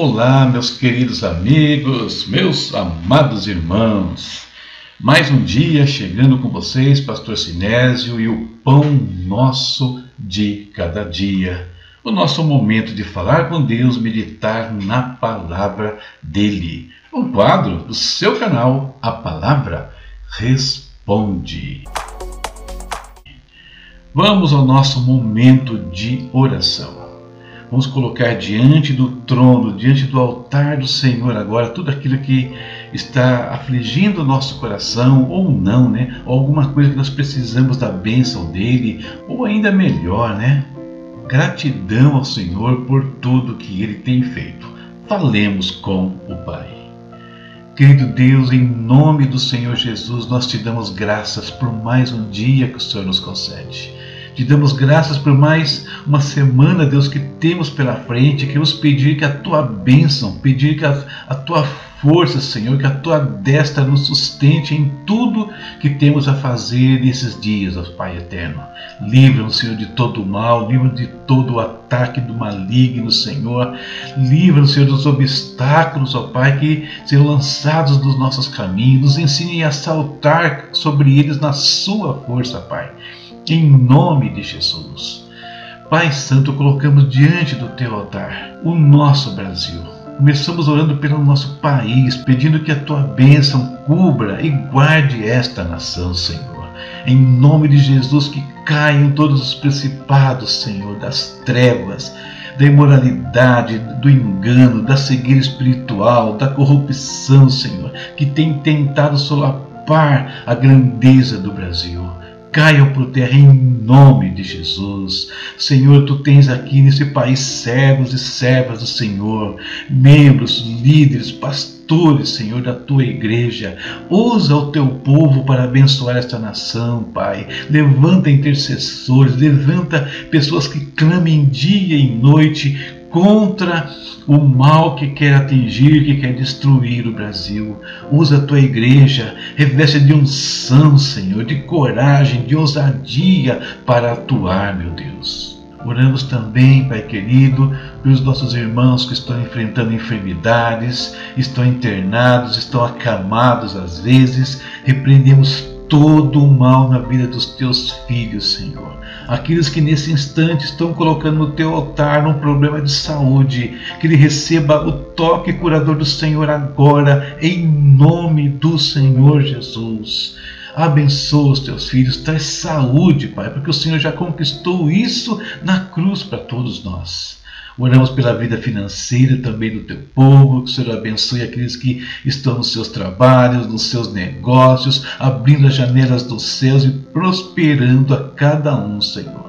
Olá, meus queridos amigos, meus amados irmãos. Mais um dia chegando com vocês, Pastor Sinésio e o pão nosso de cada dia. O nosso momento de falar com Deus, meditar na palavra dele. Um quadro do seu canal, A Palavra Responde. Vamos ao nosso momento de oração. Vamos colocar diante do trono, diante do altar do Senhor agora tudo aquilo que está afligindo o nosso coração ou não, né? Ou alguma coisa que nós precisamos da bênção dele, ou ainda melhor, né? Gratidão ao Senhor por tudo que ele tem feito. Falemos com o Pai. Querido Deus, em nome do Senhor Jesus, nós te damos graças por mais um dia que o Senhor nos concede. Te damos graças por mais uma semana, Deus, que temos pela frente. Queremos pedir que a tua bênção, pedir que a, a tua força, Senhor, que a tua destra nos sustente em tudo que temos a fazer nesses dias, ó Pai eterno. Livra-nos, Senhor, de todo o mal, livra-nos de todo o ataque do maligno, Senhor. Livra-nos, Senhor, dos obstáculos, ó Pai, que serão lançados dos nossos caminhos. Nos ensine a saltar sobre eles na sua força, Pai em nome de Jesus. Pai Santo, colocamos diante do teu altar o nosso Brasil. Começamos orando pelo nosso país, pedindo que a tua bênção cubra e guarde esta nação, Senhor. Em nome de Jesus, que caiam todos os principados, Senhor, das trevas, da imoralidade, do engano, da cegueira espiritual, da corrupção, Senhor, que tem tentado solapar a grandeza do Brasil caiam por terra em nome de Jesus. Senhor, tu tens aqui nesse país servos e servas do Senhor, membros, líderes, pastores, Senhor, da tua igreja. Usa o teu povo para abençoar esta nação, Pai. Levanta intercessores, levanta pessoas que clamem dia e noite contra o mal que quer atingir, que quer destruir o Brasil. Usa a tua igreja, reveste de unção, Senhor, de coragem, de ousadia para atuar, meu Deus. Oramos também, Pai querido, pelos nossos irmãos que estão enfrentando enfermidades, estão internados, estão acamados às vezes. Repreendemos todo o mal na vida dos teus filhos, Senhor aqueles que nesse instante estão colocando no teu altar um problema de saúde, que ele receba o toque curador do Senhor agora, em nome do Senhor Jesus. Abençoa os teus filhos, traz saúde, Pai, porque o Senhor já conquistou isso na cruz para todos nós. Oramos pela vida financeira também do teu povo, que o Senhor abençoe aqueles que estão nos seus trabalhos, nos seus negócios, abrindo as janelas dos céus e prosperando a cada um, Senhor.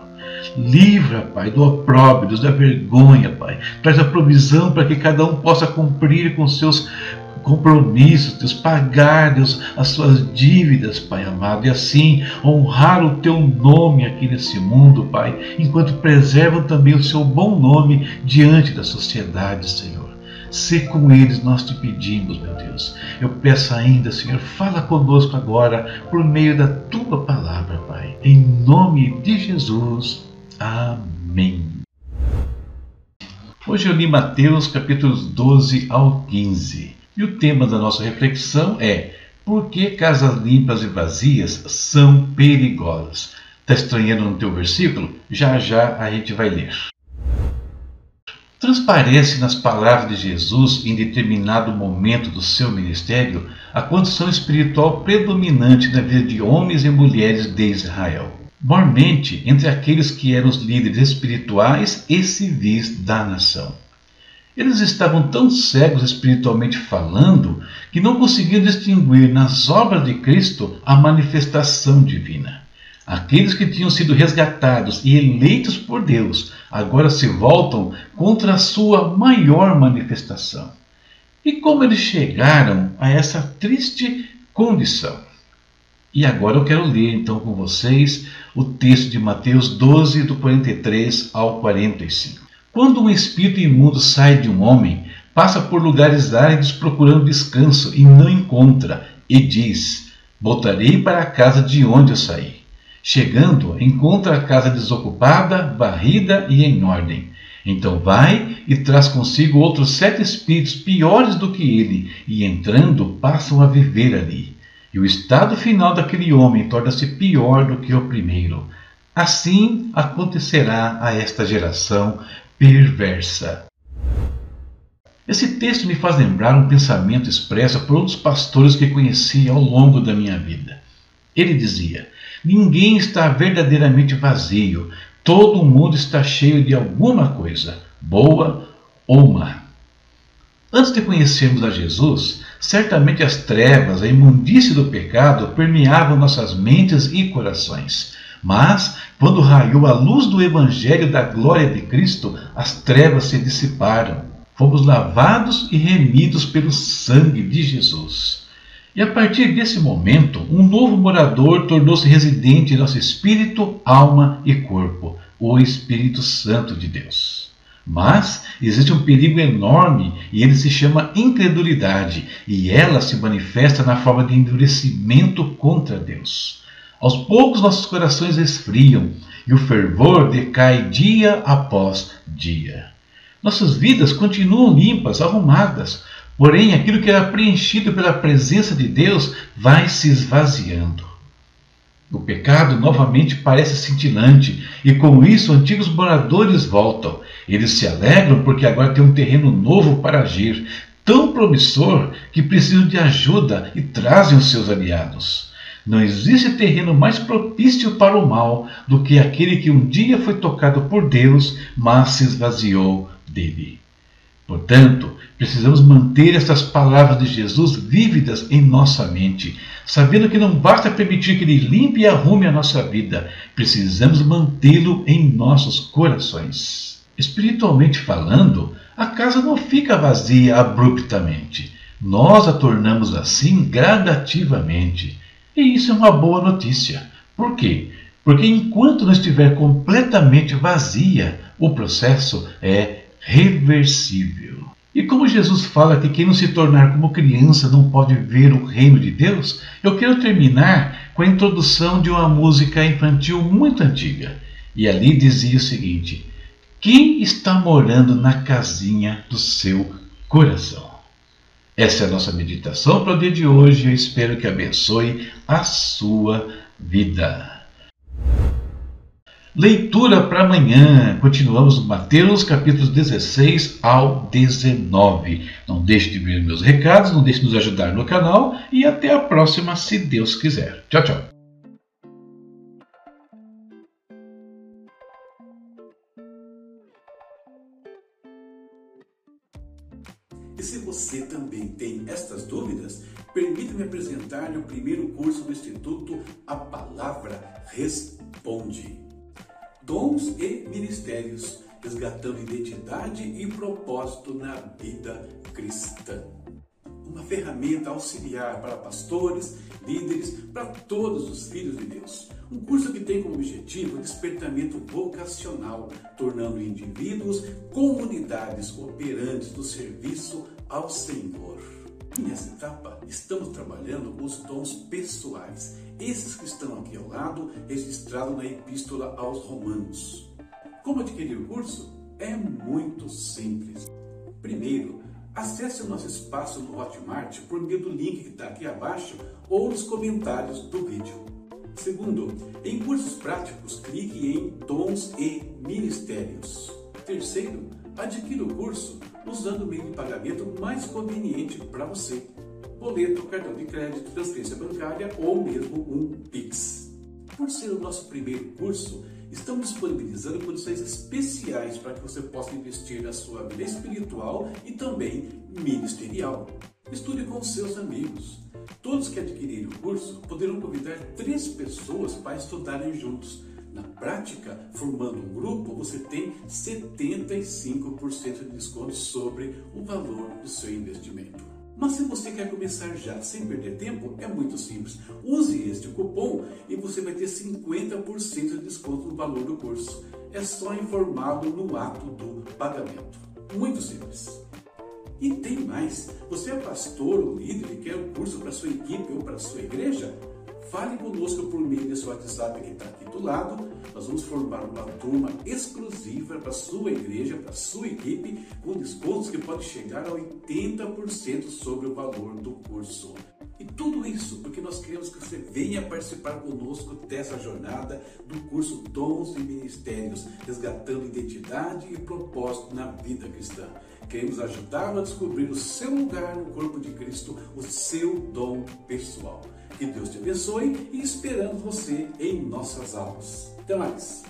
Livra, Pai, do opróbrio, da vergonha, Pai. Traz a provisão para que cada um possa cumprir com seus compromissos, Deus, pagar, Deus, as suas dívidas, Pai amado, e assim honrar o teu nome aqui nesse mundo, Pai, enquanto preservam também o seu bom nome diante da sociedade, Senhor. Se com eles nós te pedimos, meu Deus. Eu peço ainda, Senhor, fala conosco agora por meio da tua palavra, Pai. Em nome de Jesus. Amém. Hoje eu li Mateus capítulos 12 ao 15. E o tema da nossa reflexão é: por que casas limpas e vazias são perigosas? Está estranhando no teu versículo? Já já a gente vai ler. Transparece nas palavras de Jesus em determinado momento do seu ministério a condição espiritual predominante na vida de homens e mulheres de Israel. Mormente entre aqueles que eram os líderes espirituais e civis da nação. Eles estavam tão cegos espiritualmente falando que não conseguiam distinguir nas obras de Cristo a manifestação divina. Aqueles que tinham sido resgatados e eleitos por Deus agora se voltam contra a sua maior manifestação. E como eles chegaram a essa triste condição? E agora eu quero ler então com vocês o texto de Mateus 12, do 43 ao 45. Quando um espírito imundo sai de um homem, passa por lugares áridos procurando descanso e não encontra, e diz: Voltarei para a casa de onde eu saí. Chegando, encontra a casa desocupada, varrida e em ordem. Então vai e traz consigo outros sete espíritos piores do que ele, e entrando passam a viver ali. E o estado final daquele homem torna-se pior do que o primeiro. Assim acontecerá a esta geração perversa. Esse texto me faz lembrar um pensamento expresso por um dos pastores que conheci ao longo da minha vida. Ele dizia: Ninguém está verdadeiramente vazio, todo mundo está cheio de alguma coisa, boa ou má. Antes de conhecermos a Jesus, certamente as trevas, a imundície do pecado permeavam nossas mentes e corações. Mas, quando raiou a luz do Evangelho da glória de Cristo, as trevas se dissiparam fomos lavados e remidos pelo sangue de Jesus. E a partir desse momento, um novo morador tornou-se residente em nosso espírito, alma e corpo, o Espírito Santo de Deus. Mas existe um perigo enorme e ele se chama incredulidade, e ela se manifesta na forma de endurecimento contra Deus. Aos poucos nossos corações esfriam e o fervor decai dia após dia. Nossas vidas continuam limpas, arrumadas, porém aquilo que era preenchido pela presença de Deus vai se esvaziando. O pecado novamente parece cintilante, e com isso antigos moradores voltam. Eles se alegram porque agora tem um terreno novo para agir, tão promissor que precisam de ajuda e trazem os seus aliados. Não existe terreno mais propício para o mal do que aquele que um dia foi tocado por Deus, mas se esvaziou dele. Portanto, precisamos manter essas palavras de Jesus vívidas em nossa mente, sabendo que não basta permitir que ele limpe e arrume a nossa vida, precisamos mantê-lo em nossos corações. Espiritualmente falando, a casa não fica vazia abruptamente. Nós a tornamos assim gradativamente. E isso é uma boa notícia. Por quê? Porque enquanto não estiver completamente vazia, o processo é reversível. E como Jesus fala que quem não se tornar como criança não pode ver o reino de Deus, eu quero terminar com a introdução de uma música infantil muito antiga. E ali dizia o seguinte: Quem está morando na casinha do seu coração? Essa é a nossa meditação para o dia de hoje. Eu espero que abençoe a sua vida. Leitura para amanhã. Continuamos Mateus capítulos 16 ao 19. Não deixe de ver meus recados, não deixe de nos ajudar no canal e até a próxima, se Deus quiser. Tchau, tchau. Você também tem estas dúvidas, permita-me apresentar-lhe o primeiro curso do Instituto A Palavra Responde dons e ministérios, resgatando identidade e propósito na vida cristã. Uma ferramenta auxiliar para pastores, líderes, para todos os filhos de Deus. Um curso que tem como objetivo o despertamento vocacional, tornando indivíduos comunidades operantes do serviço ao Senhor. Nessa etapa, estamos trabalhando os dons pessoais, esses que estão aqui ao lado, registrado na Epístola aos Romanos. Como adquirir o curso? É muito simples. Primeiro, acesse o nosso espaço no Hotmart por meio do link que está aqui abaixo ou nos comentários do vídeo. Segundo, em cursos práticos, clique em Dons e Ministérios. Terceiro, adquira o curso usando o meio de pagamento mais conveniente para você. Boleto, cartão de crédito, transferência bancária ou mesmo um Pix. Por ser o nosso primeiro curso, estamos disponibilizando condições especiais para que você possa investir na sua vida espiritual e também ministerial. Estude com seus amigos. Todos que adquirirem o curso poderão convidar três pessoas para estudarem juntos na prática, formando um grupo, você tem 75% de desconto sobre o valor do seu investimento. Mas se você quer começar já sem perder tempo, é muito simples. Use este cupom e você vai ter 50% de desconto no valor do curso. É só informá-lo no ato do pagamento. Muito simples. E tem mais. Você é pastor ou líder e quer um curso para sua equipe ou para sua igreja? Fale conosco por meio desse WhatsApp que está aqui do lado. Nós vamos formar uma turma exclusiva para sua igreja, para sua equipe, com descontos que podem chegar a 80% sobre o valor do curso. E tudo isso porque nós queremos que você venha participar conosco dessa jornada do curso Dons e Ministérios, resgatando identidade e propósito na vida cristã. Queremos ajudá-lo a descobrir o seu lugar no corpo de Cristo, o seu dom pessoal. Que Deus te abençoe e esperamos você em nossas aulas. Até mais!